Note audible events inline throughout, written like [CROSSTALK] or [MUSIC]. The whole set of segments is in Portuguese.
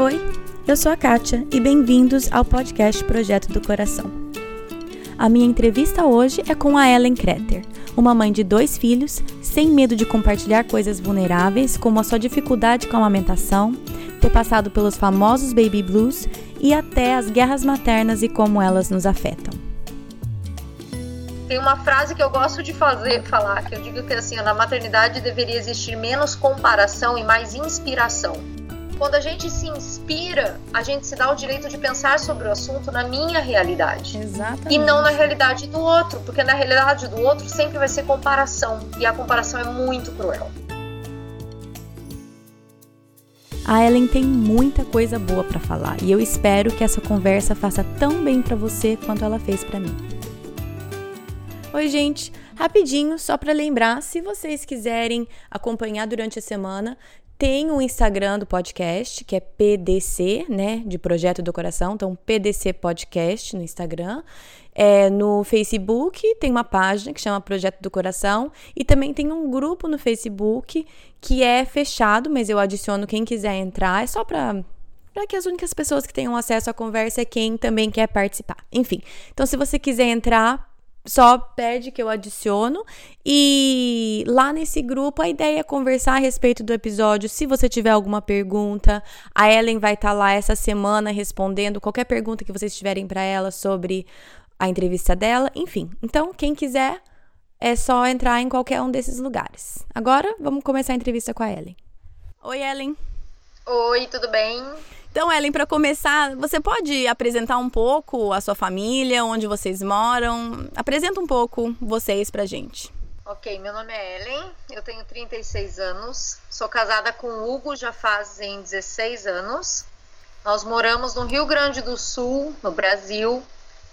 Oi, eu sou a Kátia e bem-vindos ao podcast Projeto do Coração. A minha entrevista hoje é com a Ellen Kreter, uma mãe de dois filhos, sem medo de compartilhar coisas vulneráveis, como a sua dificuldade com a amamentação, ter passado pelos famosos baby blues e até as guerras maternas e como elas nos afetam. Tem uma frase que eu gosto de fazer, falar, que eu digo que assim, na maternidade deveria existir menos comparação e mais inspiração. Quando a gente se inspira, a gente se dá o direito de pensar sobre o assunto na minha realidade. Exatamente. E não na realidade do outro, porque na realidade do outro sempre vai ser comparação. E a comparação é muito cruel. A Ellen tem muita coisa boa para falar e eu espero que essa conversa faça tão bem para você quanto ela fez para mim. Oi, gente. Rapidinho, só para lembrar, se vocês quiserem acompanhar durante a semana, tem o Instagram do podcast, que é PDC, né? De Projeto do Coração. Então, PDC Podcast no Instagram. É, no Facebook tem uma página que chama Projeto do Coração. E também tem um grupo no Facebook que é fechado, mas eu adiciono quem quiser entrar. É só para para que as únicas pessoas que tenham acesso à conversa é quem também quer participar. Enfim, então se você quiser entrar, só pede que eu adiciono. E lá nesse grupo a ideia é conversar a respeito do episódio. Se você tiver alguma pergunta, a Ellen vai estar tá lá essa semana respondendo qualquer pergunta que vocês tiverem para ela sobre a entrevista dela. Enfim, então quem quiser é só entrar em qualquer um desses lugares. Agora vamos começar a entrevista com a Ellen. Oi, Ellen. Oi, tudo bem? Então, Ellen, para começar, você pode apresentar um pouco a sua família, onde vocês moram? Apresenta um pouco vocês pra gente. Ok, meu nome é Ellen, eu tenho 36 anos, sou casada com o Hugo já fazem 16 anos. Nós moramos no Rio Grande do Sul, no Brasil,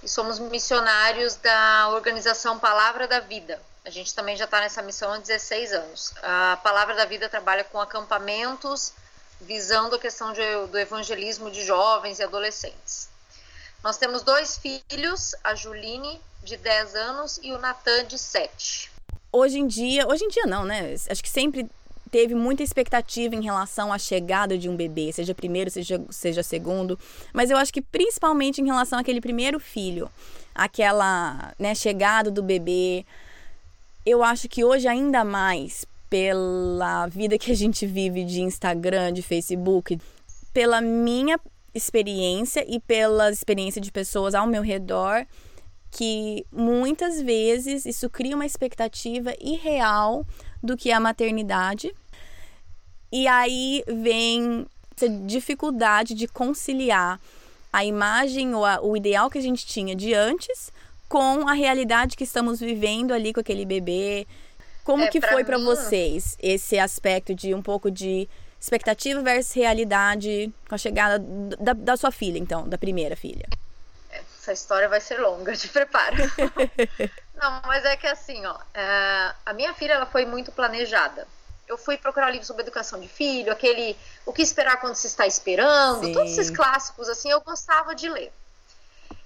e somos missionários da organização Palavra da Vida. A gente também já está nessa missão há 16 anos. A Palavra da Vida trabalha com acampamentos visando a questão de, do evangelismo de jovens e adolescentes. Nós temos dois filhos, a Juline, de 10 anos, e o Natan, de 7. Hoje em dia, hoje em dia não, né? Acho que sempre teve muita expectativa em relação à chegada de um bebê, seja primeiro, seja, seja segundo, mas eu acho que principalmente em relação àquele primeiro filho, aquela né, chegada do bebê, eu acho que hoje ainda mais, pela vida que a gente vive de Instagram, de Facebook, pela minha experiência e pela experiência de pessoas ao meu redor, que muitas vezes isso cria uma expectativa irreal do que é a maternidade. E aí vem essa dificuldade de conciliar a imagem ou a, o ideal que a gente tinha de antes com a realidade que estamos vivendo ali com aquele bebê, como é, que foi para vocês esse aspecto de um pouco de expectativa versus realidade com a chegada da, da sua filha, então, da primeira filha? Essa história vai ser longa, te prepara. [LAUGHS] Não, mas é que assim, ó, é, a minha filha ela foi muito planejada. Eu fui procurar livros sobre educação de filho, aquele o que esperar quando se está esperando, Sim. todos esses clássicos assim, eu gostava de ler.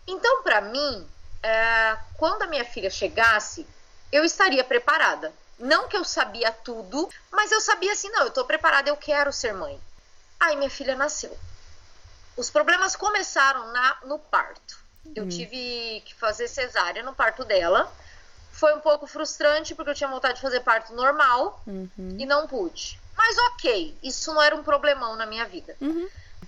Então, para mim, é, quando a minha filha chegasse, eu estaria preparada. Não que eu sabia tudo, mas eu sabia assim, não, eu tô preparada, eu quero ser mãe. Aí minha filha nasceu. Os problemas começaram na, no parto. Eu uhum. tive que fazer cesárea no parto dela. Foi um pouco frustrante porque eu tinha vontade de fazer parto normal uhum. e não pude. Mas ok, isso não era um problemão na minha vida. Uhum.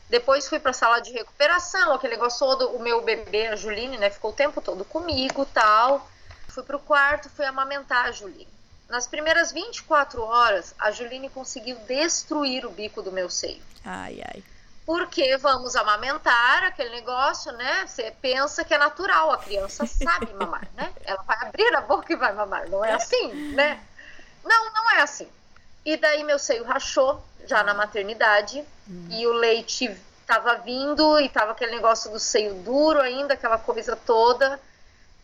Depois fui para a sala de recuperação, aquele negócio todo, o meu bebê, a Juline, né, ficou o tempo todo comigo, tal. Fui pro quarto, fui amamentar a Juline. Nas primeiras 24 horas, a Juline conseguiu destruir o bico do meu seio. Ai, ai. Porque vamos amamentar aquele negócio, né? Você pensa que é natural, a criança sabe [LAUGHS] mamar, né? Ela vai abrir a boca e vai mamar. Não é assim, né? Não, não é assim. E daí meu seio rachou já na maternidade hum. e o leite estava vindo e tava aquele negócio do seio duro ainda, aquela coisa toda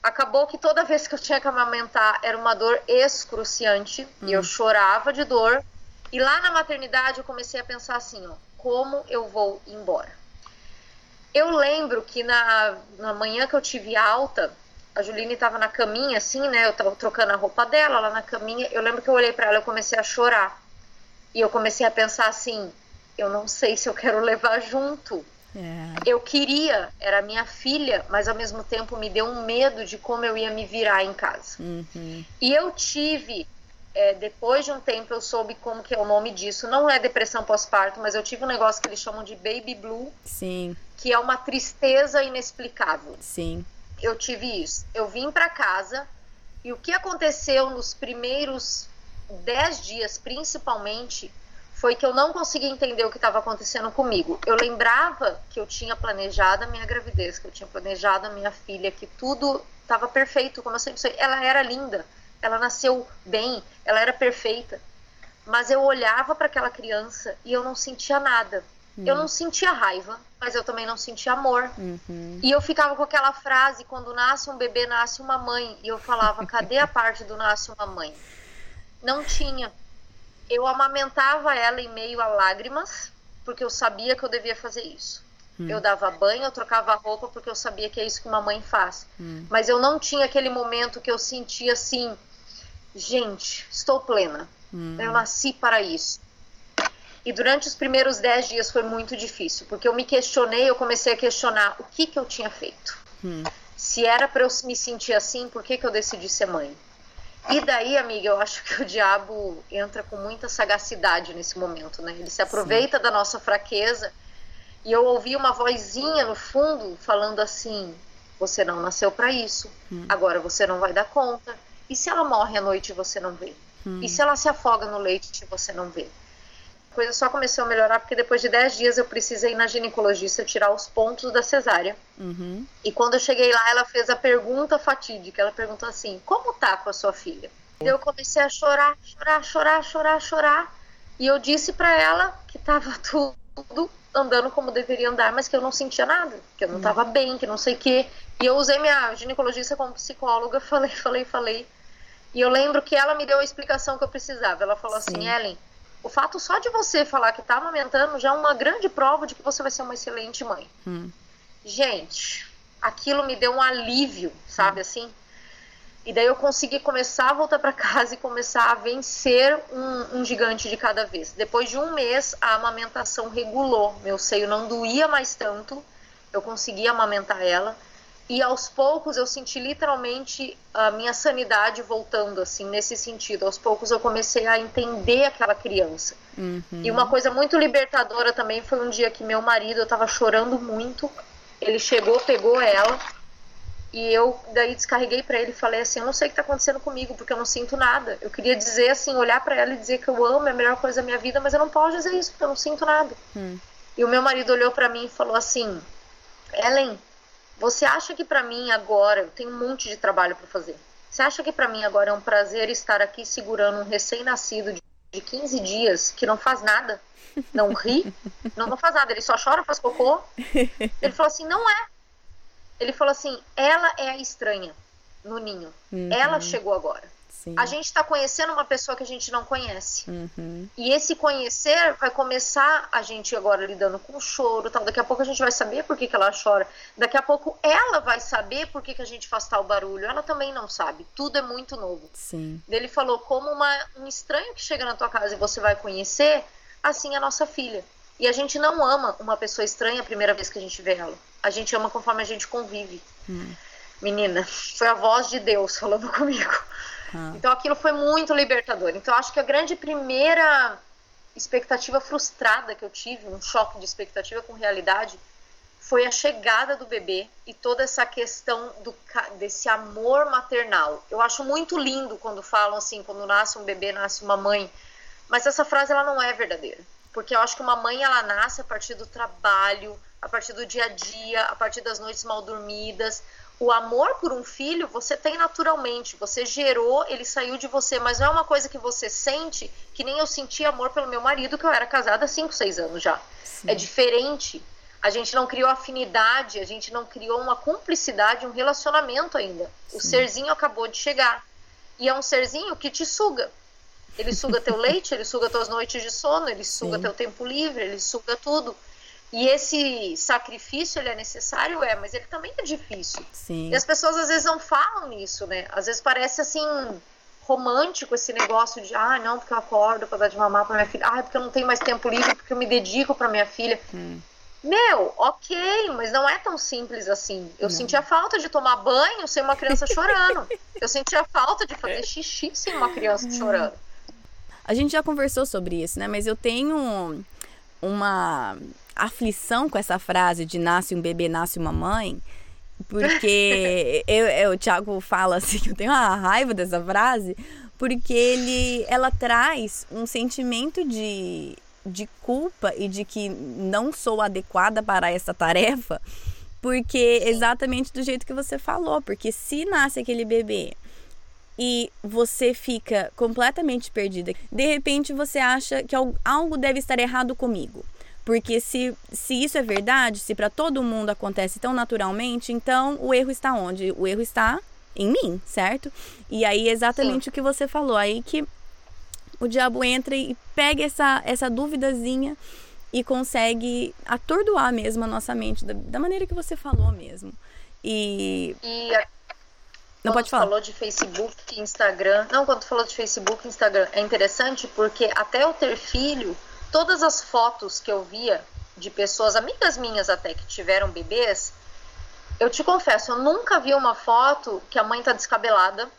acabou que toda vez que eu tinha que amamentar era uma dor excruciante e eu hum. chorava de dor. E lá na maternidade eu comecei a pensar assim, ó, como eu vou embora? Eu lembro que na, na manhã que eu tive alta, a Juline estava na caminha, assim, né? Eu estava trocando a roupa dela lá na caminha. Eu lembro que eu olhei para ela e comecei a chorar. E eu comecei a pensar assim: eu não sei se eu quero [LAUGHS] levar junto. É. Eu queria, era minha filha, mas ao mesmo tempo me deu um medo de como eu ia me virar em casa. Uhum. E eu tive, é, depois de um tempo, eu soube como que é o nome disso. Não é depressão pós-parto, mas eu tive um negócio que eles chamam de baby blue. Sim. Que é uma tristeza inexplicável. Sim. Eu tive isso. Eu vim para casa e o que aconteceu nos primeiros dez dias, principalmente, foi que eu não conseguia entender o que estava acontecendo comigo. Eu lembrava que eu tinha planejado a minha gravidez, que eu tinha planejado a minha filha, que tudo estava perfeito, como eu sempre sei. Ela era linda, ela nasceu bem, ela era perfeita. Mas eu olhava para aquela criança e eu não sentia nada. Uhum. Eu não sentia raiva, mas eu também não sentia amor. Uhum. E eu ficava com aquela frase: quando nasce um bebê, nasce uma mãe. E eu falava: cadê a parte do nasce uma mãe? Não tinha eu amamentava ela em meio a lágrimas, porque eu sabia que eu devia fazer isso. Hum. Eu dava banho, eu trocava roupa, porque eu sabia que é isso que uma mãe faz. Hum. Mas eu não tinha aquele momento que eu sentia assim, gente, estou plena. Hum. Eu nasci para isso. E durante os primeiros dez dias foi muito difícil, porque eu me questionei, eu comecei a questionar o que, que eu tinha feito. Hum. Se era para eu me sentir assim, por que, que eu decidi ser mãe? E daí, amiga, eu acho que o diabo entra com muita sagacidade nesse momento, né? Ele se aproveita Sim. da nossa fraqueza. E eu ouvi uma vozinha no fundo falando assim: Você não nasceu para isso. Hum. Agora você não vai dar conta. E se ela morre à noite e você não vê? Hum. E se ela se afoga no leite e você não vê? Coisa só começou a melhorar porque depois de 10 dias eu precisei ir na ginecologista tirar os pontos da cesárea. Uhum. E quando eu cheguei lá, ela fez a pergunta fatídica. Ela perguntou assim: Como tá com a sua filha? Eu comecei a chorar, chorar, chorar, chorar, chorar. E eu disse para ela que tava [LAUGHS] tudo andando como deveria andar, mas que eu não sentia nada, que eu não estava uhum. bem, que não sei o quê. E eu usei minha ginecologista como psicóloga, [LAUGHS] falei, falei, falei. E eu lembro que ela me deu a explicação que eu precisava. Ela falou assim, Sim. assim: Ellen, o fato só de você falar que está amamentando já é uma grande prova de que você vai ser uma excelente mãe. Hum. Gente, aquilo me deu um alívio, sabe hum. assim? E daí eu consegui começar a voltar para casa e começar a vencer um, um, gigante de cada vez. Depois de um mês, a amamentação regulou. Meu seio não doía mais tanto. Eu conseguia amamentar ela e aos poucos eu senti literalmente a minha sanidade voltando assim nesse sentido. Aos poucos eu comecei a entender aquela criança. Uhum. e uma coisa muito libertadora também foi um dia que meu marido eu estava chorando muito. Ele chegou pegou ela. E eu daí descarreguei para ele e falei assim eu não sei o que está acontecendo comigo porque eu não sinto nada. Eu queria dizer assim olhar para ela e dizer que eu amo é a melhor coisa da minha vida mas eu não posso dizer isso porque eu não sinto nada. Uhum. e o meu marido olhou para mim e falou assim Ellen você acha que para mim agora eu tenho um monte de trabalho para fazer? Você acha que para mim agora é um prazer estar aqui segurando um recém-nascido de, de 15 dias que não faz nada, não ri, não, não faz nada, ele só chora, faz cocô? Ele falou assim: não é. Ele falou assim: ela é a estranha no ninho. Uhum. Ela chegou agora. Sim. A gente está conhecendo uma pessoa que a gente não conhece. Uhum. E esse conhecer vai começar a gente agora lidando com o choro, tal. Daqui a pouco a gente vai saber por que, que ela chora. Daqui a pouco ela vai saber por que, que a gente faz tal barulho. Ela também não sabe. Tudo é muito novo. Sim. Ele falou como uma, um estranho que chega na tua casa e você vai conhecer, assim é a nossa filha. E a gente não ama uma pessoa estranha a primeira vez que a gente vê ela. A gente ama conforme a gente convive. Hum. Menina, foi a voz de Deus falando [LAUGHS] comigo. Ah. Então aquilo foi muito libertador. Então acho que a grande primeira expectativa frustrada que eu tive, um choque de expectativa com realidade, foi a chegada do bebê e toda essa questão do, desse amor maternal. Eu acho muito lindo quando falam assim, quando nasce um bebê, nasce uma mãe, mas essa frase ela não é verdadeira, porque eu acho que uma mãe ela nasce a partir do trabalho, a partir do dia a dia, a partir das noites mal dormidas, o amor por um filho você tem naturalmente, você gerou, ele saiu de você, mas não é uma coisa que você sente, que nem eu senti amor pelo meu marido, que eu era casada há 5, 6 anos já. Sim. É diferente. A gente não criou afinidade, a gente não criou uma cumplicidade, um relacionamento ainda. O serzinho acabou de chegar. E é um serzinho que te suga. Ele suga teu [LAUGHS] leite, ele suga tuas noites de sono, ele suga Sim. teu tempo livre, ele suga tudo. E esse sacrifício ele é necessário, é, mas ele também é difícil. Sim. E as pessoas às vezes não falam nisso, né? Às vezes parece assim romântico esse negócio de, ah, não, porque eu acordo para dar de mamar para minha filha, ah, porque eu não tenho mais tempo livre, porque eu me dedico para minha filha. Hum. Meu, ok, mas não é tão simples assim. Eu não. sentia falta de tomar banho sem uma criança [LAUGHS] chorando. eu sentia falta de fazer xixi sem uma criança chorando. A gente já conversou sobre isso, né? Mas eu tenho uma aflição com essa frase de nasce um bebê, nasce uma mãe. Porque [LAUGHS] eu, eu, o Thiago fala assim, eu tenho uma raiva dessa frase, porque ele, ela traz um sentimento de de culpa e de que não sou adequada para essa tarefa, porque exatamente do jeito que você falou, porque se nasce aquele bebê e você fica completamente perdida, de repente você acha que algo deve estar errado comigo. Porque se, se isso é verdade, se para todo mundo acontece tão naturalmente, então o erro está onde? O erro está em mim, certo? E aí exatamente Sim. o que você falou, aí que o diabo entra e pega essa, essa duvidazinha e consegue atordoar mesmo a nossa mente, da, da maneira que você falou mesmo. E. e a... Não pode falar. falou de Facebook, Instagram. Não, quando falou de Facebook, Instagram, é interessante porque até eu ter filho, todas as fotos que eu via de pessoas, amigas minhas até, que tiveram bebês, eu te confesso, eu nunca vi uma foto que a mãe tá descabelada,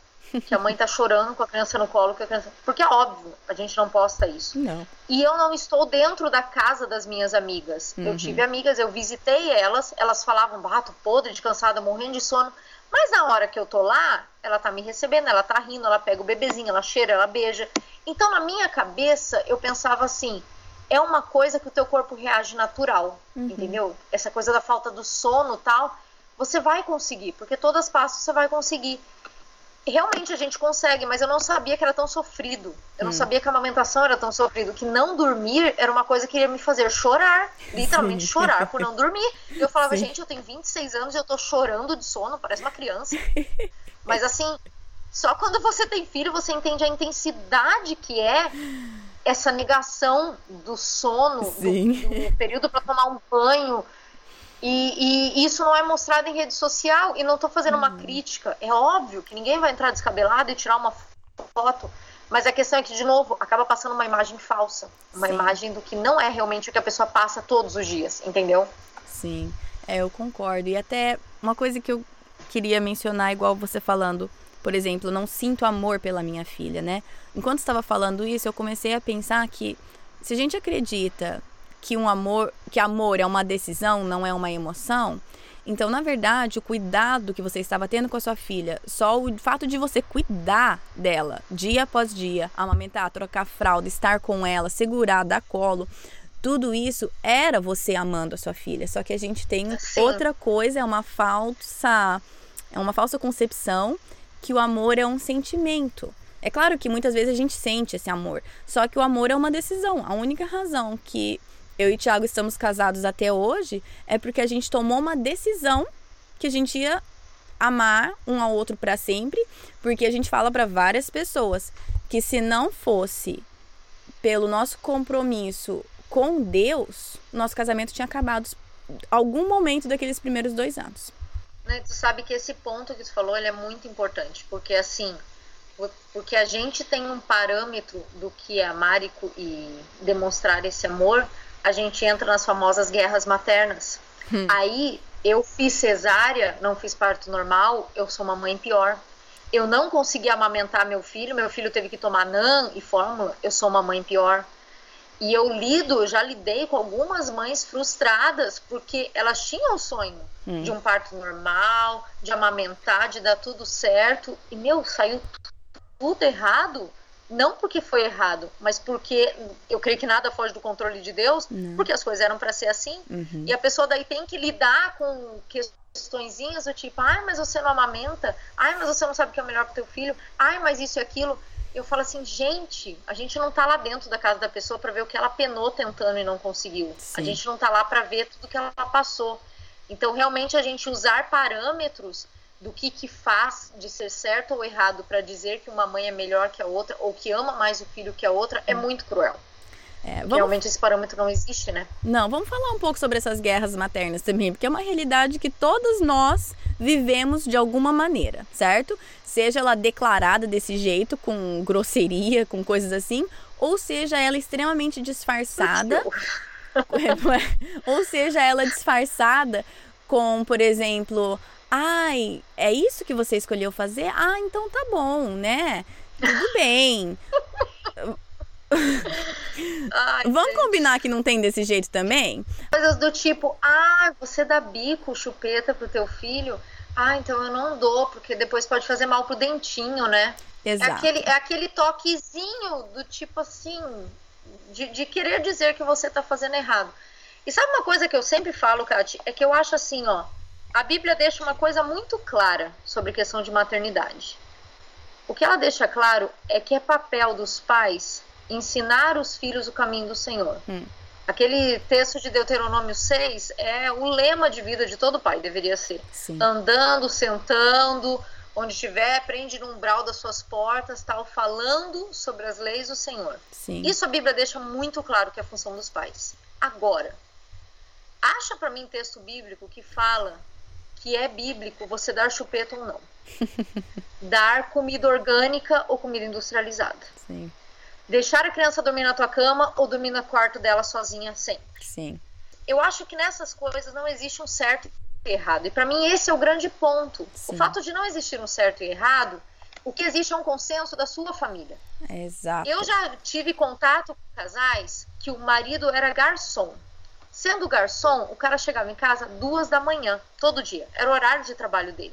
que a mãe tá chorando com a criança no colo, que a criança... porque é óbvio, a gente não posta isso. Não. E eu não estou dentro da casa das minhas amigas. Uhum. Eu tive amigas, eu visitei elas, elas falavam, bato podre de cansada, morrendo de sono. Mas na hora que eu tô lá, ela tá me recebendo, ela tá rindo, ela pega o bebezinho, ela cheira, ela beija. Então na minha cabeça eu pensava assim, é uma coisa que o teu corpo reage natural, uhum. entendeu? Essa coisa da falta do sono, tal, você vai conseguir, porque todas as passos você vai conseguir realmente a gente consegue, mas eu não sabia que era tão sofrido. Eu não hum. sabia que a amamentação era tão sofrido, que não dormir era uma coisa que ia me fazer chorar, literalmente Sim. chorar por não dormir. E eu falava, Sim. gente, eu tenho 26 anos e eu tô chorando de sono, parece uma criança. [LAUGHS] Mas assim, só quando você tem filho você entende a intensidade que é essa negação do sono, do, do período para tomar um banho, e, e, isso não é mostrado em rede social. E não estou fazendo uma hum. crítica. É óbvio que ninguém vai entrar descabelado e tirar uma foto. Mas a questão é que, de novo, acaba passando uma imagem falsa. Uma Sim. imagem do que não é realmente o que a pessoa passa todos os dias, entendeu? Sim, é, eu concordo. E até uma coisa que eu queria mencionar, igual você falando, por exemplo, não sinto amor pela minha filha, né? Enquanto estava falando isso, eu comecei a pensar que se a gente acredita que um amor, que amor é uma decisão, não é uma emoção. Então, na verdade, o cuidado que você estava tendo com a sua filha, só o fato de você cuidar dela dia após dia, amamentar, trocar fralda, estar com ela, segurar, dar colo, tudo isso era você amando a sua filha. Só que a gente tem Sim. outra coisa, é uma falsa, é uma falsa concepção que o amor é um sentimento. É claro que muitas vezes a gente sente esse amor, só que o amor é uma decisão. A única razão que eu e o Thiago estamos casados até hoje é porque a gente tomou uma decisão que a gente ia amar um ao outro para sempre, porque a gente fala para várias pessoas que se não fosse pelo nosso compromisso com Deus, nosso casamento tinha acabado algum momento daqueles primeiros dois anos. Né, tu sabe que esse ponto que tu falou é muito importante, porque assim, porque a gente tem um parâmetro do que é amar e demonstrar esse amor a gente entra nas famosas guerras maternas. Hum. Aí eu fiz cesárea, não fiz parto normal, eu sou uma mãe pior. Eu não consegui amamentar meu filho, meu filho teve que tomar NAN e fórmula, eu sou uma mãe pior. E eu lido, já lidei com algumas mães frustradas porque elas tinham o sonho hum. de um parto normal, de amamentar, de dar tudo certo. E meu, saiu tudo errado não porque foi errado, mas porque eu creio que nada foge do controle de Deus, não. porque as coisas eram para ser assim. Uhum. E a pessoa daí tem que lidar com questõezinhas do tipo, ai, mas você não amamenta, ai, mas você não sabe o que é melhor para teu filho, ai, mas isso e aquilo. Eu falo assim, gente, a gente não tá lá dentro da casa da pessoa para ver o que ela penou tentando e não conseguiu. Sim. A gente não tá lá para ver tudo que ela passou. Então, realmente, a gente usar parâmetros do que, que faz de ser certo ou errado para dizer que uma mãe é melhor que a outra ou que ama mais o filho que a outra é hum. muito cruel. É, vamos... Realmente esse parâmetro não existe, né? Não, vamos falar um pouco sobre essas guerras maternas também, porque é uma realidade que todos nós vivemos de alguma maneira, certo? Seja ela declarada desse jeito, com grosseria, com coisas assim, ou seja ela extremamente disfarçada. [LAUGHS] ou seja ela disfarçada com, por exemplo, ai, é isso que você escolheu fazer? Ah, então tá bom, né? Tudo [LAUGHS] bem. Ai, Vamos gente. combinar que não tem desse jeito também? Coisas do tipo, ah, você dá bico, chupeta pro teu filho. Ah, então eu não dou, porque depois pode fazer mal pro dentinho, né? É Exato. É aquele, é aquele toquezinho do tipo assim, de, de querer dizer que você tá fazendo errado. E sabe uma coisa que eu sempre falo, Kati? É que eu acho assim, ó. A Bíblia deixa uma coisa muito clara sobre questão de maternidade. O que ela deixa claro é que é papel dos pais ensinar os filhos o caminho do Senhor. Hum. Aquele texto de Deuteronômio 6 é o lema de vida de todo pai, deveria ser. Sim. Andando, sentando, onde estiver, prende no umbral das suas portas, tal, falando sobre as leis do Senhor. Sim. Isso a Bíblia deixa muito claro que é a função dos pais. Agora, acha para mim texto bíblico que fala que é bíblico você dar chupeta ou não. [LAUGHS] dar comida orgânica ou comida industrializada. Sim. Deixar a criança dormir na tua cama ou dormir no quarto dela sozinha sempre. Sim. Eu acho que nessas coisas não existe um certo e errado. E para mim esse é o grande ponto. Sim. O fato de não existir um certo e errado, o que existe é um consenso da sua família. Exato. Eu já tive contato com casais que o marido era garçom. Sendo garçom, o cara chegava em casa duas da manhã, todo dia. Era o horário de trabalho dele.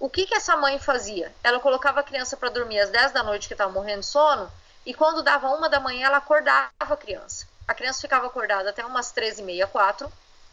O que, que essa mãe fazia? Ela colocava a criança para dormir às 10 da noite, que estava morrendo de sono, e quando dava uma da manhã, ela acordava a criança. A criança ficava acordada até umas 13 e meia, 4,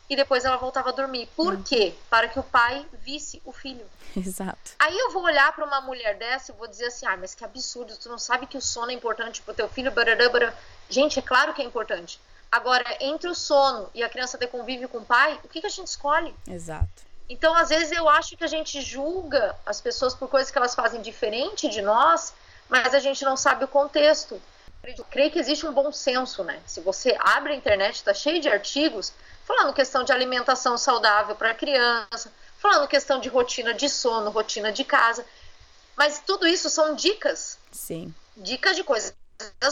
e depois ela voltava a dormir. Por hum. quê? Para que o pai visse o filho. [LAUGHS] Exato. Aí eu vou olhar para uma mulher dessa e vou dizer assim: ah, mas que absurdo, tu não sabe que o sono é importante pro teu filho? Barará, Gente, é claro que é importante. Agora, entre o sono e a criança ter convívio com o pai, o que, que a gente escolhe? Exato. Então, às vezes, eu acho que a gente julga as pessoas por coisas que elas fazem diferente de nós mas a gente não sabe o contexto. Eu creio que existe um bom senso, né? Se você abre a internet, está cheio de artigos falando questão de alimentação saudável para a criança, falando questão de rotina de sono, rotina de casa. Mas tudo isso são dicas. Sim. Dicas de coisas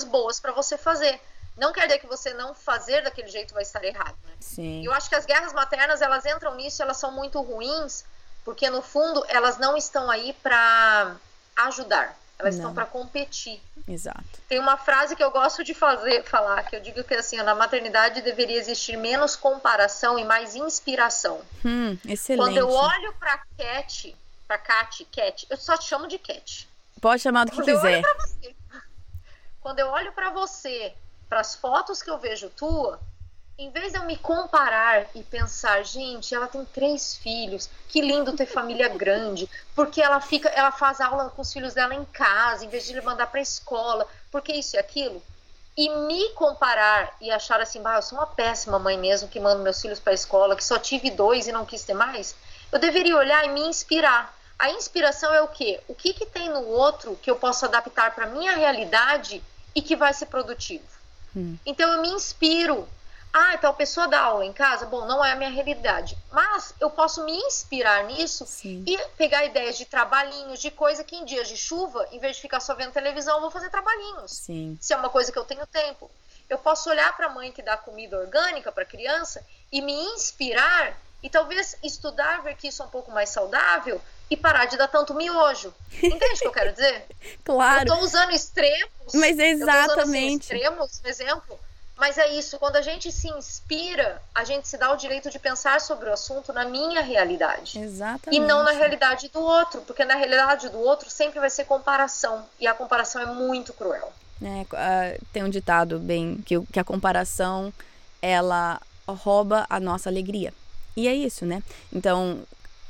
boas para você fazer. Não quer dizer que você não fazer daquele jeito vai estar errado, né? Sim. Eu acho que as guerras maternas, elas entram nisso, elas são muito ruins, porque no fundo elas não estão aí para ajudar. Elas Não. estão para competir. Exato. Tem uma frase que eu gosto de fazer, falar, que eu digo que assim, na maternidade deveria existir menos comparação e mais inspiração. Hum, excelente. Quando eu olho para Cat, para Cat, Cat, eu só te chamo de Cat. Pode chamar do que quando quiser. Eu você, quando eu olho para você, para as fotos que eu vejo tua, em vez de eu me comparar e pensar, gente, ela tem três filhos, que lindo ter família grande, porque ela fica, ela faz aula com os filhos dela em casa, em vez de mandar para a escola, porque isso e aquilo, e me comparar e achar assim, bah, eu sou uma péssima mãe mesmo que mando meus filhos para a escola, que só tive dois e não quis ter mais, eu deveria olhar e me inspirar. A inspiração é o quê? O que, que tem no outro que eu posso adaptar para minha realidade e que vai ser produtivo? Hum. Então eu me inspiro ah, a pessoa dá aula em casa? Bom, não é a minha realidade. Mas eu posso me inspirar nisso Sim. e pegar ideias de trabalhinhos, de coisa que em dias de chuva, em vez de ficar só vendo televisão, eu vou fazer trabalhinhos. Sim. Se é uma coisa que eu tenho tempo. Eu posso olhar para a mãe que dá comida orgânica para a criança e me inspirar e talvez estudar, ver que isso é um pouco mais saudável e parar de dar tanto miojo. Entende o que eu quero dizer? [LAUGHS] claro. Eu estou usando extremos. Mas exatamente. Eu assim, extremos, exemplo mas é isso, quando a gente se inspira, a gente se dá o direito de pensar sobre o assunto na minha realidade. Exatamente. E não na realidade do outro, porque na realidade do outro sempre vai ser comparação. E a comparação é muito cruel. É, uh, tem um ditado bem que, que a comparação ela rouba a nossa alegria. E é isso, né? Então,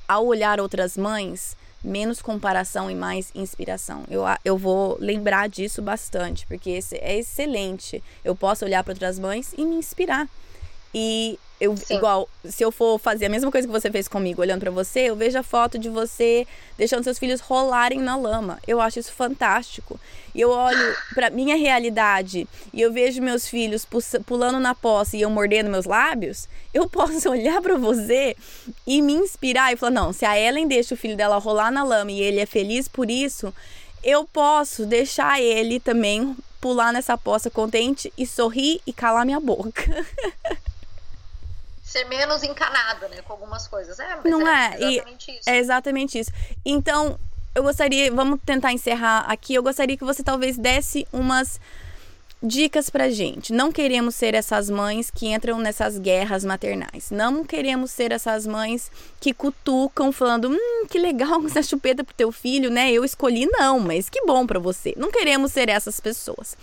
ao olhar outras mães, menos comparação e mais inspiração. Eu, eu vou lembrar disso bastante, porque esse é excelente. Eu posso olhar para outras mães e me inspirar. E eu Sim. igual, se eu for fazer a mesma coisa que você fez comigo, olhando para você, eu vejo a foto de você deixando seus filhos rolarem na lama. Eu acho isso fantástico. E eu olho para minha realidade e eu vejo meus filhos pulando na poça e eu mordendo meus lábios, eu [LAUGHS] posso olhar para você e me inspirar e falar: "Não, se a Ellen deixa o filho dela rolar na lama e ele é feliz por isso, eu posso deixar ele também pular nessa poça contente e sorrir e calar minha boca." [LAUGHS] ser menos encanado, né, com algumas coisas. É, mas não é, é exatamente isso. É exatamente isso. Então, eu gostaria, vamos tentar encerrar aqui. Eu gostaria que você talvez desse umas dicas pra gente. Não queremos ser essas mães que entram nessas guerras maternais. Não queremos ser essas mães que cutucam falando: "Hum, que legal [LAUGHS] essa chupeta pro teu filho, né? Eu escolhi não, mas que bom para você". Não queremos ser essas pessoas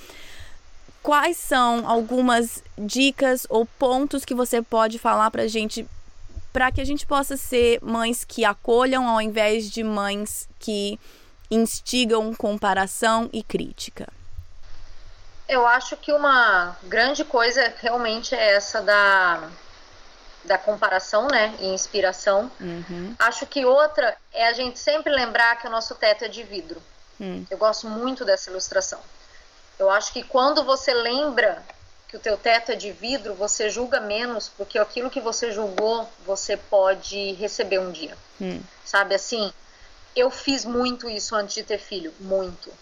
quais são algumas dicas ou pontos que você pode falar para a gente para que a gente possa ser mães que acolham ao invés de mães que instigam comparação e crítica? Eu acho que uma grande coisa realmente é essa da, da comparação, né, e inspiração. Uhum. Acho que outra é a gente sempre lembrar que o nosso teto é de vidro. Hum. Eu gosto muito dessa ilustração. Eu acho que quando você lembra que o teu teto é de vidro, você julga menos, porque aquilo que você julgou, você pode receber um dia. Hum. Sabe assim? Eu fiz muito isso antes de ter filho, muito.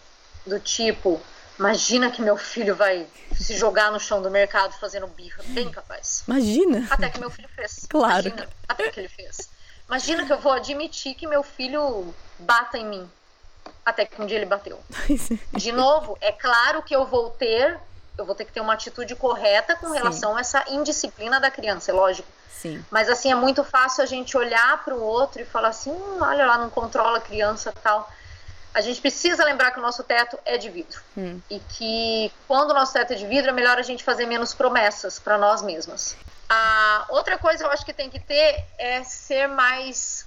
Do tipo, imagina que meu filho vai se jogar no chão do mercado fazendo birra, bem capaz. Imagina. Até que meu filho fez. Claro. Imagina, até que ele fez. Imagina que eu vou admitir que meu filho bata em mim até que um dia ele bateu. [LAUGHS] De novo, é claro que eu vou ter, eu vou ter que ter uma atitude correta com Sim. relação a essa indisciplina da criança, é lógico. Sim. Mas assim, é muito fácil a gente olhar para o outro e falar assim, hum, olha lá, não controla a criança tal. A gente precisa lembrar que o nosso teto é de vidro. Hum. E que quando o nosso teto é de vidro, é melhor a gente fazer menos promessas para nós mesmas. A outra coisa eu acho que tem que ter é ser mais,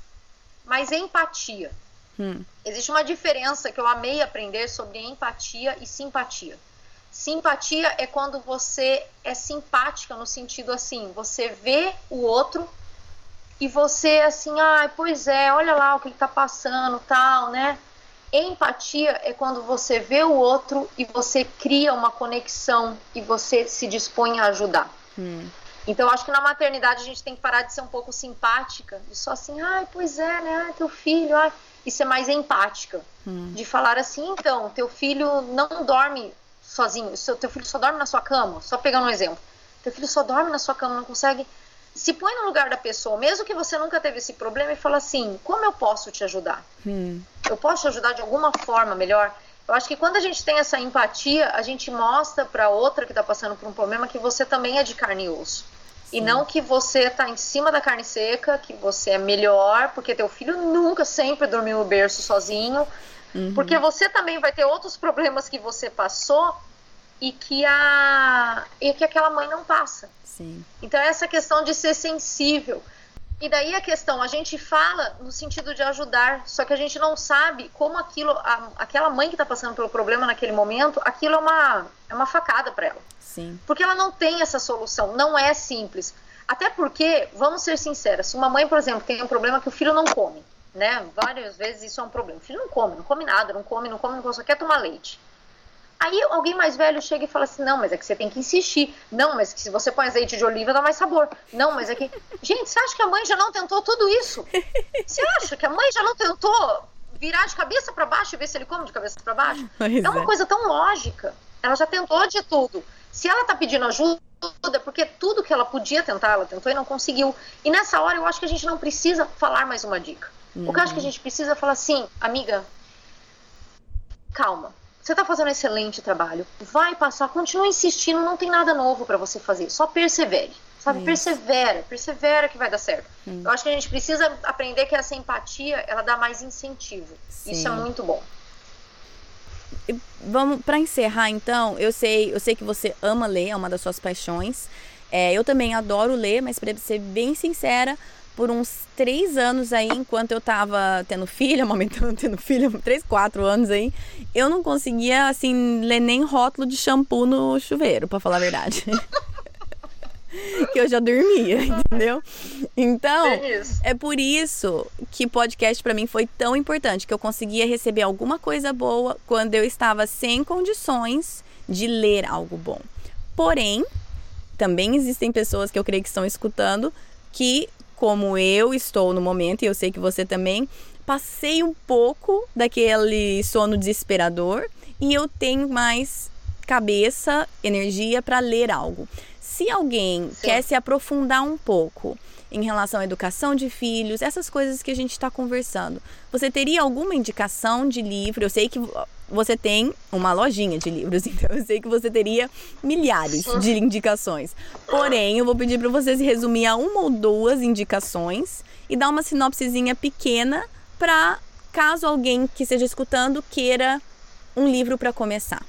mais empatia. Hum. Existe uma diferença que eu amei aprender sobre empatia e simpatia. Simpatia é quando você é simpática no sentido assim, você vê o outro e você assim, ah, pois é, olha lá o que ele tá passando, tal, né? Empatia é quando você vê o outro e você cria uma conexão e você se dispõe a ajudar. Hum. Então, acho que na maternidade a gente tem que parar de ser um pouco simpática, de só assim, ai, pois é, né, ai, teu filho, ai, e ser mais empática. Hum. De falar assim, então, teu filho não dorme sozinho, seu, teu filho só dorme na sua cama, só pegando um exemplo. Teu filho só dorme na sua cama, não consegue. Se põe no lugar da pessoa, mesmo que você nunca teve esse problema, e fala assim: como eu posso te ajudar? Hum. Eu posso te ajudar de alguma forma melhor? Eu acho que quando a gente tem essa empatia, a gente mostra para outra que está passando por um problema que você também é de carne e osso. E não que você tá em cima da carne seca, que você é melhor, porque teu filho nunca sempre dormiu no berço sozinho. Uhum. Porque você também vai ter outros problemas que você passou e que a e que aquela mãe não passa. Sim. Então essa questão de ser sensível. E daí a questão, a gente fala no sentido de ajudar, só que a gente não sabe como aquilo, a, aquela mãe que está passando pelo problema naquele momento, aquilo é uma, é uma facada para ela. Sim. Porque ela não tem essa solução, não é simples. Até porque, vamos ser sinceras, se uma mãe, por exemplo, tem um problema que o filho não come, né? Várias vezes isso é um problema. O filho não come, não come nada, não come, não come, não come, só quer tomar leite. Aí alguém mais velho chega e fala assim: não, mas é que você tem que insistir. Não, mas que se você põe azeite de oliva dá mais sabor. Não, mas é que. [LAUGHS] Gente, você acha que a mãe já não tentou tudo isso? Você acha que a mãe já não tentou virar de cabeça para baixo e ver se ele come de cabeça para baixo? [LAUGHS] Pois é uma é. coisa tão lógica. Ela já tentou de tudo. Se ela tá pedindo ajuda, é porque tudo que ela podia tentar, ela tentou e não conseguiu. E nessa hora eu acho que a gente não precisa falar mais uma dica. Uhum. O que eu acho que a uhum. gente precisa é falar assim, amiga, calma. Você está fazendo um excelente trabalho. Vai passar, continua insistindo, não tem nada novo para você fazer. Só persevere. Sabe, Isso. persevera, persevera que vai dar certo. Hum. Eu acho que a gente precisa aprender que essa empatia, ela dá mais incentivo. Sim. Isso é muito bom vamos para encerrar então. Eu sei, eu sei que você ama ler, é uma das suas paixões. É, eu também adoro ler, mas para ser bem sincera, por uns três anos aí, enquanto eu tava tendo filha, [LAUGHS] amamentando, tendo filha, três, quatro anos aí, eu não conseguia, assim, ler nem rótulo de shampoo no chuveiro, para falar a verdade. [LAUGHS] que eu já dormia, [LAUGHS] entendeu? Então, é por isso que podcast para mim foi tão importante, que eu conseguia receber alguma coisa boa quando eu estava sem condições de ler algo bom. Porém, também existem pessoas que eu creio que estão escutando que, como eu estou no momento, e eu sei que você também, passei um pouco daquele sono desesperador e eu tenho mais cabeça, energia para ler algo. Se alguém Sim. quer se aprofundar um pouco em relação à educação de filhos, essas coisas que a gente está conversando, você teria alguma indicação de livro? Eu sei que você tem uma lojinha de livros, [LAUGHS] então eu sei que você teria milhares de indicações. Porém, eu vou pedir para você se resumir a uma ou duas indicações e dar uma sinopsezinha pequena para caso alguém que esteja escutando queira um livro para começar.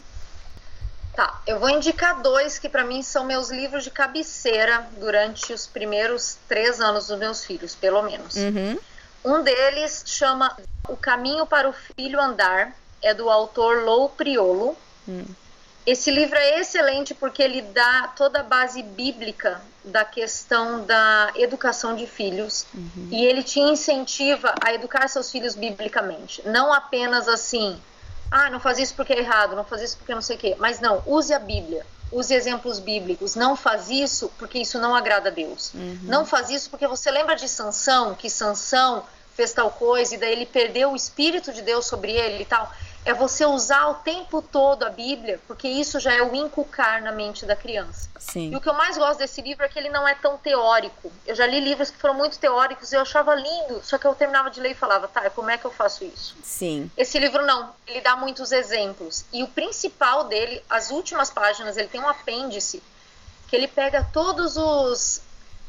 Tá, eu vou indicar dois que para mim são meus livros de cabeceira durante os primeiros três anos dos meus filhos, pelo menos. Uhum. Um deles chama O Caminho para o Filho Andar, é do autor Lou Priolo. Hum. Esse livro é excelente porque ele dá toda a base bíblica da questão da educação de filhos uhum. e ele te incentiva a educar seus filhos biblicamente, não apenas assim, ah, não faz isso porque é errado, não faz isso porque não sei o quê, mas não, use a Bíblia, use exemplos bíblicos, não faz isso porque isso não agrada a Deus, uhum. não faz isso porque você lembra de Sansão, que Sansão fez tal coisa e daí ele perdeu o Espírito de Deus sobre ele e tal é você usar o tempo todo a Bíblia, porque isso já é o inculcar na mente da criança. Sim. E o que eu mais gosto desse livro é que ele não é tão teórico. Eu já li livros que foram muito teóricos e eu achava lindo, só que eu terminava de ler e falava, tá, como é que eu faço isso? Sim. Esse livro não, ele dá muitos exemplos. E o principal dele, as últimas páginas, ele tem um apêndice que ele pega todos os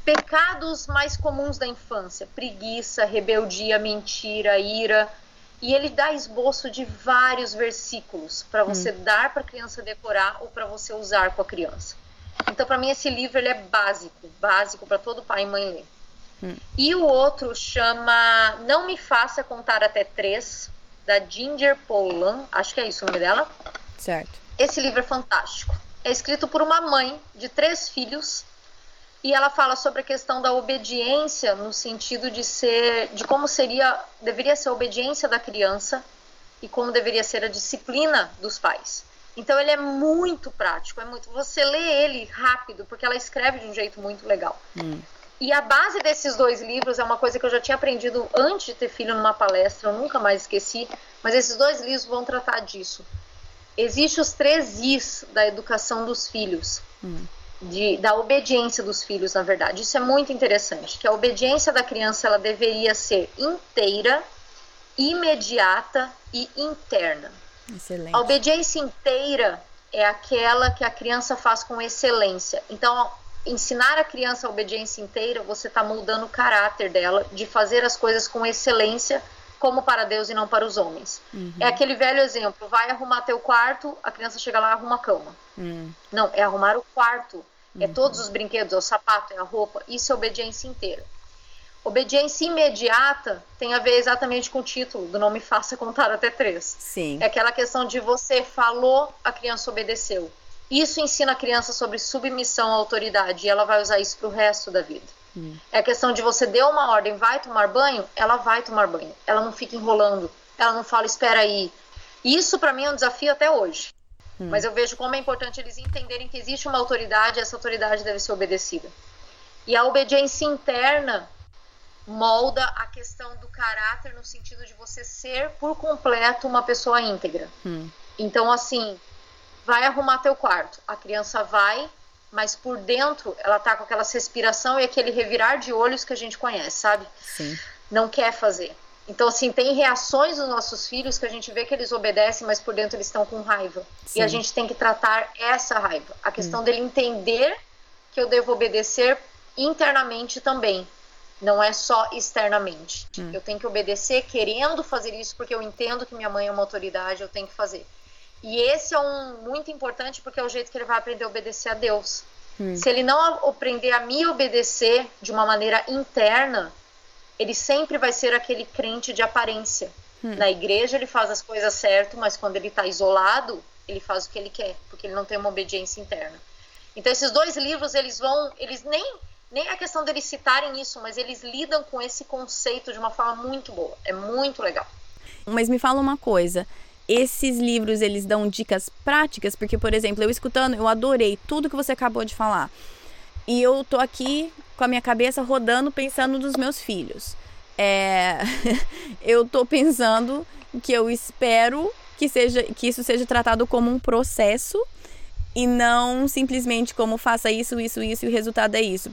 pecados mais comuns da infância: preguiça, rebeldia, mentira, ira e ele dá esboço de vários versículos para você hum. dar para a criança decorar ou para você usar com a criança. Então, para mim, esse livro ele é básico, básico para todo pai e mãe ler. Hum. E o outro chama Não Me Faça Contar Até Três, da Ginger Polan, acho que é isso o nome dela. Certo. Esse livro é fantástico. É escrito por uma mãe de três filhos e ela fala sobre a questão da obediência no sentido de ser, de como seria, deveria ser a obediência da criança e como deveria ser a disciplina dos pais. Então ele é muito prático, é muito. Você lê ele rápido porque ela escreve de um jeito muito legal. Hum. E a base desses dois livros é uma coisa que eu já tinha aprendido antes de ter filho numa palestra, eu nunca mais esqueci. Mas esses dois livros vão tratar disso. Existem os três Is da educação dos filhos. Hum de, da obediência dos filhos, na verdade. Isso é muito interessante, que a obediência da criança ela deveria ser inteira, imediata e interna. Excelente. A obediência inteira é aquela que a criança faz com excelência. Então, ensinar a criança a obediência inteira, você está moldando o caráter dela de fazer as coisas com excelência, como para Deus e não para os homens. Uhum. É aquele velho exemplo: vai arrumar teu quarto, a criança chega lá e arruma a cama. Uhum. Não, é arrumar o quarto. É uhum. todos os brinquedos, é o sapato, é a roupa. Isso é obediência inteira. Obediência imediata tem a ver exatamente com o título do Não Me Faça Contar Até Três. Sim. É aquela questão de você falou, a criança obedeceu. Isso ensina a criança sobre submissão à autoridade e ela vai usar isso para o resto da vida. Hum. É a questão de você deu uma ordem, vai tomar banho, ela vai tomar banho. Ela não fica enrolando, ela não fala, espera aí. Isso para mim é um desafio até hoje. Hum. Mas eu vejo como é importante eles entenderem que existe uma autoridade e essa autoridade deve ser obedecida. E a obediência interna molda a questão do caráter no sentido de você ser por completo uma pessoa íntegra. Hum. Então, assim, vai arrumar teu quarto. A criança vai, mas por dentro ela tá com aquela respiração e aquele revirar de olhos que a gente conhece, sabe? Sim. Não quer fazer. Então, assim, tem reações dos nossos filhos que a gente vê que eles obedecem, mas por dentro eles estão com raiva. Sim. E a gente tem que tratar essa raiva. A questão hum. dele entender que eu devo obedecer internamente também. Não é só externamente. Hum. Eu tenho que obedecer querendo fazer isso porque eu entendo que minha mãe é uma autoridade, eu tenho que fazer. E esse é um muito importante porque é o jeito que ele vai aprender a obedecer a Deus. Hum. Se ele não aprender a me obedecer de uma maneira interna, ele sempre vai ser aquele crente de aparência. Hum. Na igreja ele faz as coisas certo, mas quando ele está isolado, ele faz o que ele quer, porque ele não tem uma obediência interna. Então esses dois livros eles vão, eles nem nem a questão deles citarem isso, mas eles lidam com esse conceito de uma forma muito boa. É muito legal. Mas me fala uma coisa, esses livros eles dão dicas práticas, porque por exemplo, eu escutando, eu adorei tudo que você acabou de falar. E eu tô aqui com a minha cabeça rodando pensando nos meus filhos. É... [LAUGHS] eu tô pensando que eu espero que seja que isso seja tratado como um processo e não simplesmente como faça isso, isso, isso e o resultado é isso.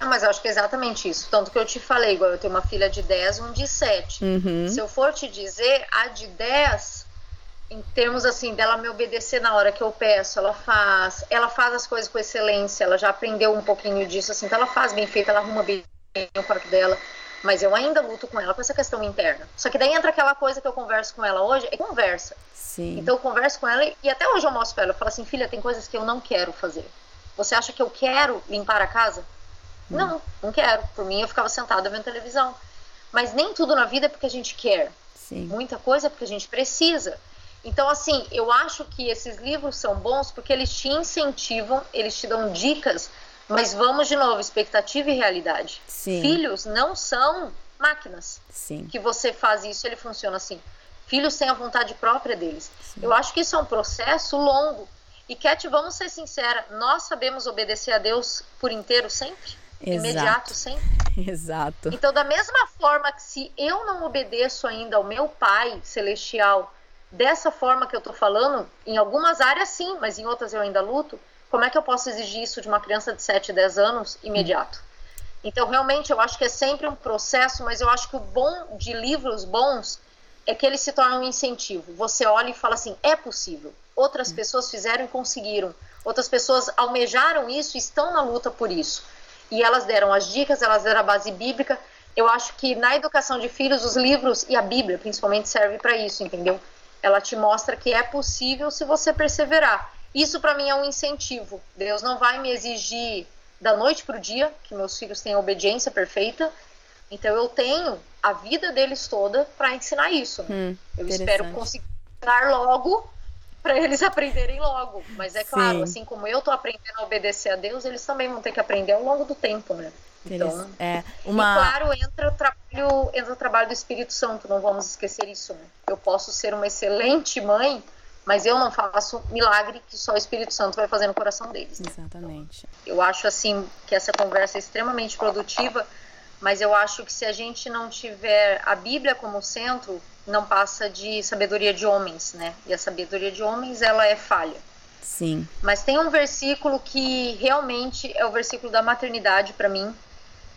Ah, mas eu acho que é exatamente isso. Tanto que eu te falei, igual eu tenho uma filha de 10 um de 7. Uhum. Se eu for te dizer, a de 10, em termos assim, dela me obedecer na hora que eu peço, ela faz, ela faz as coisas com excelência, ela já aprendeu um pouquinho disso, assim, então ela faz bem feito, ela arruma bem o quarto dela. Mas eu ainda luto com ela com essa questão interna. Só que daí entra aquela coisa que eu converso com ela hoje, é conversa. Sim. Então eu converso com ela e até hoje eu mostro pra ela, eu falo assim, filha, tem coisas que eu não quero fazer. Você acha que eu quero limpar a casa? Hum. Não, não quero. Por mim, eu ficava sentada vendo televisão. Mas nem tudo na vida é porque a gente quer. Sim. Muita coisa é porque a gente precisa. Então, assim, eu acho que esses livros são bons porque eles te incentivam, eles te dão dicas, mas vamos de novo, expectativa e realidade. Sim. Filhos não são máquinas. Sim. Que você faz isso, ele funciona assim. Filhos têm a vontade própria deles. Sim. Eu acho que isso é um processo longo. E, Cat, vamos ser sincera, nós sabemos obedecer a Deus por inteiro sempre? Exato. imediato sempre. [LAUGHS] Exato. Então, da mesma forma que se eu não obedeço ainda ao meu Pai celestial dessa forma que eu tô falando, em algumas áreas sim, mas em outras eu ainda luto, como é que eu posso exigir isso de uma criança de 7, 10 anos imediato? Então, realmente, eu acho que é sempre um processo, mas eu acho que o bom de livros bons é que eles se tornam um incentivo. Você olha e fala assim: é possível. Outras pessoas fizeram e conseguiram. Outras pessoas almejaram isso e estão na luta por isso e elas deram as dicas, elas deram a base bíblica. Eu acho que na educação de filhos, os livros e a Bíblia principalmente serve para isso, entendeu? Ela te mostra que é possível se você perseverar. Isso para mim é um incentivo. Deus não vai me exigir da noite para o dia que meus filhos tenham obediência perfeita. Então eu tenho a vida deles toda para ensinar isso. Né? Hum, eu espero conseguir dar logo para eles [LAUGHS] aprenderem logo. Mas é claro, Sim. assim como eu tô aprendendo a obedecer a Deus, eles também vão ter que aprender ao longo do tempo, né? Então, é uma... E claro, entra o trabalho, entra o trabalho do Espírito Santo, não vamos esquecer isso, né? Eu posso ser uma excelente mãe, mas eu não faço milagre que só o Espírito Santo vai fazer no coração deles. Né? Exatamente. Eu acho assim que essa conversa é extremamente produtiva, mas eu acho que se a gente não tiver a Bíblia como centro, não passa de sabedoria de homens, né? E a sabedoria de homens, ela é falha. Sim. Mas tem um versículo que realmente é o versículo da maternidade para mim.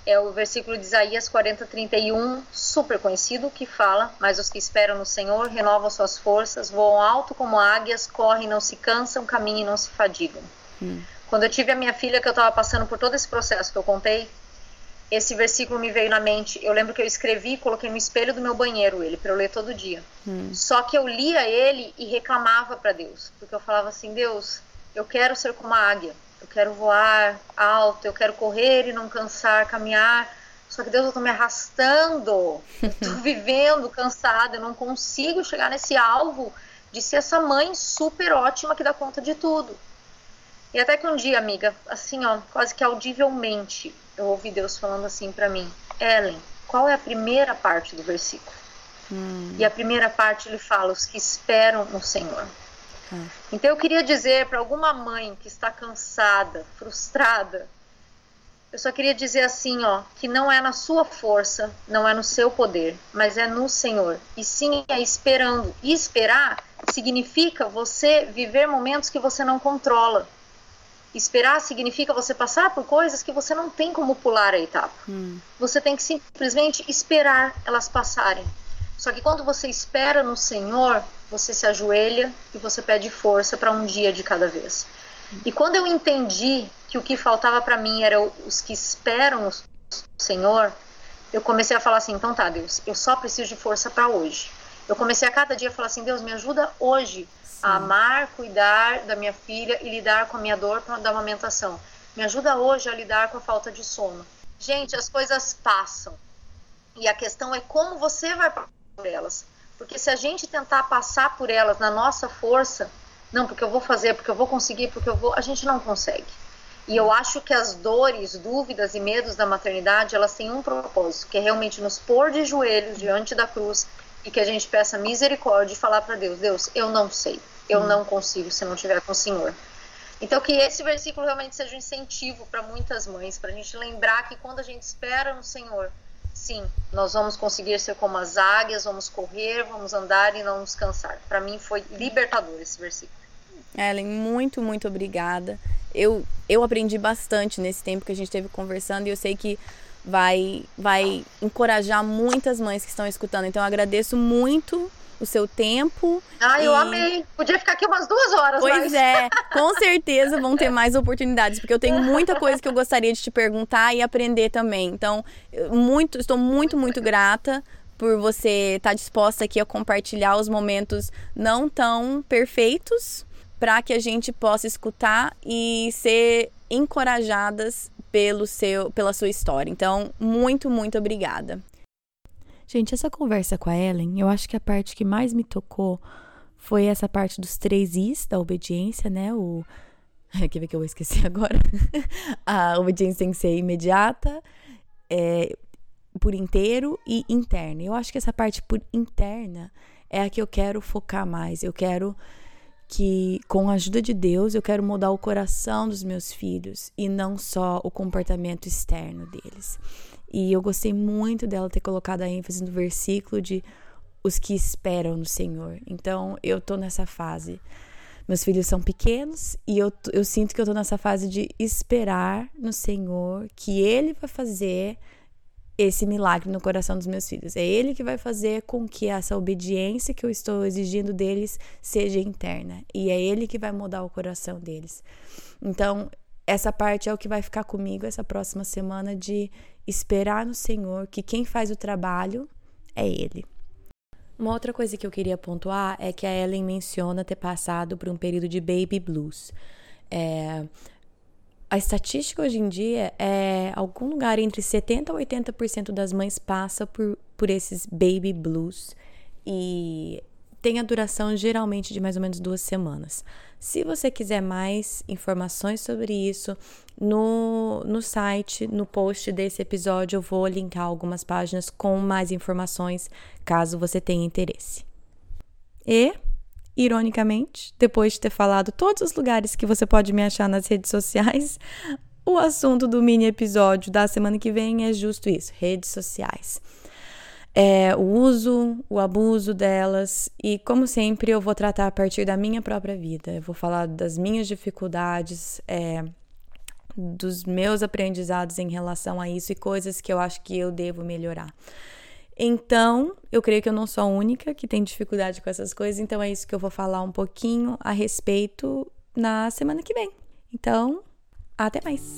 É o versículo de Isaías 40, 31, super conhecido, que fala: Mas os que esperam no Senhor renovam suas forças, voam alto como águias, correm, não se cansam, caminham e não se fadigam. Hum. Quando eu tive a minha filha, que eu estava passando por todo esse processo que eu contei, esse versículo me veio na mente. Eu lembro que eu escrevi e coloquei no espelho do meu banheiro ele para eu ler todo dia. Hum. Só que eu lia ele e reclamava para Deus, porque eu falava assim: Deus, eu quero ser como a águia, eu quero voar alto, eu quero correr e não cansar, caminhar. Só que Deus, eu tô me arrastando, tô [LAUGHS] vivendo cansada, eu não consigo chegar nesse alvo de ser essa mãe super ótima que dá conta de tudo. E até que um dia, amiga, assim, ó, quase que audivelmente, eu ouvi Deus falando assim para mim: Ellen, qual é a primeira parte do versículo? Hum. E a primeira parte ele fala: os que esperam no Senhor. Hum. Então eu queria dizer para alguma mãe que está cansada, frustrada, eu só queria dizer assim, ó, que não é na sua força, não é no seu poder, mas é no Senhor. E sim é esperando. E esperar significa você viver momentos que você não controla. Esperar significa você passar por coisas que você não tem como pular a etapa. Hum. Você tem que simplesmente esperar elas passarem. Só que quando você espera no Senhor, você se ajoelha e você pede força para um dia de cada vez. E quando eu entendi que o que faltava para mim era os que esperam no Senhor, eu comecei a falar assim: então tá, Deus, eu só preciso de força para hoje. Eu comecei a cada dia a falar assim: Deus, me ajuda hoje a amar, cuidar da minha filha e lidar com a minha dor da amamentação. Me ajuda hoje a lidar com a falta de sono. Gente, as coisas passam. E a questão é como você vai por elas. Porque se a gente tentar passar por elas na nossa força, não, porque eu vou fazer, porque eu vou conseguir, porque eu vou, a gente não consegue. E eu acho que as dores, dúvidas e medos da maternidade, elas têm um propósito, que é realmente nos pôr de joelhos diante da cruz e que a gente peça misericórdia e falar para Deus, Deus, eu não sei, eu não consigo se não tiver com o Senhor. Então que esse versículo realmente seja um incentivo para muitas mães, para a gente lembrar que quando a gente espera no Senhor, sim, nós vamos conseguir ser como as águias, vamos correr, vamos andar e não nos cansar. Para mim foi libertador esse versículo. Ellen, muito, muito obrigada. Eu, eu aprendi bastante nesse tempo que a gente esteve conversando e eu sei que vai, vai encorajar muitas mães que estão escutando. Então, eu agradeço muito o seu tempo. Ah, eu amei. Podia ficar aqui umas duas horas. Pois mas... é, com [LAUGHS] certeza vão ter mais oportunidades, porque eu tenho muita coisa que eu gostaria de te perguntar e aprender também. Então, muito, estou muito, muito grata por você estar disposta aqui a compartilhar os momentos não tão perfeitos para que a gente possa escutar e ser encorajadas pelo seu, pela sua história. Então, muito, muito obrigada. Gente, essa conversa com a Ellen, eu acho que a parte que mais me tocou foi essa parte dos três Is da obediência, né? O. [LAUGHS] Quer ver que eu vou esquecer agora? [LAUGHS] a obediência tem que ser imediata, é, por inteiro e interna. Eu acho que essa parte por interna é a que eu quero focar mais. Eu quero que, com a ajuda de Deus, eu quero mudar o coração dos meus filhos e não só o comportamento externo deles. E eu gostei muito dela ter colocado a ênfase no versículo de os que esperam no Senhor. Então, eu tô nessa fase. Meus filhos são pequenos e eu, eu sinto que eu tô nessa fase de esperar no Senhor que Ele vai fazer esse milagre no coração dos meus filhos. É Ele que vai fazer com que essa obediência que eu estou exigindo deles seja interna. E é Ele que vai mudar o coração deles. Então, essa parte é o que vai ficar comigo essa próxima semana de esperar no Senhor que quem faz o trabalho é Ele. Uma outra coisa que eu queria pontuar é que a Ellen menciona ter passado por um período de baby blues. É, a estatística hoje em dia é algum lugar entre 70% a 80% das mães passa por, por esses baby blues. E tem a duração geralmente de mais ou menos duas semanas. Se você quiser mais informações sobre isso, no, no site, no post desse episódio, eu vou linkar algumas páginas com mais informações, caso você tenha interesse. E, ironicamente, depois de ter falado todos os lugares que você pode me achar nas redes sociais, [LAUGHS] o assunto do mini episódio da semana que vem é justo isso: redes sociais é, o uso, o abuso delas. E, como sempre, eu vou tratar a partir da minha própria vida. Eu vou falar das minhas dificuldades, é, dos meus aprendizados em relação a isso e coisas que eu acho que eu devo melhorar. Então, eu creio que eu não sou a única que tem dificuldade com essas coisas, então é isso que eu vou falar um pouquinho a respeito na semana que vem. Então, até mais!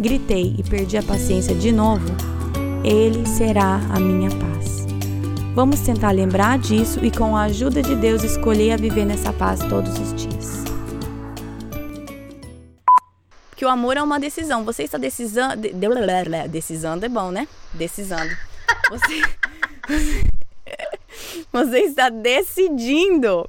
gritei e perdi a paciência de novo, Ele será a minha paz. Vamos tentar lembrar disso e, com a ajuda de Deus, escolher a viver nessa paz todos os dias. Porque o amor é uma decisão. Você está decisando. Decisando é bom, né? Decisando. Você. [LAUGHS] Você está decidindo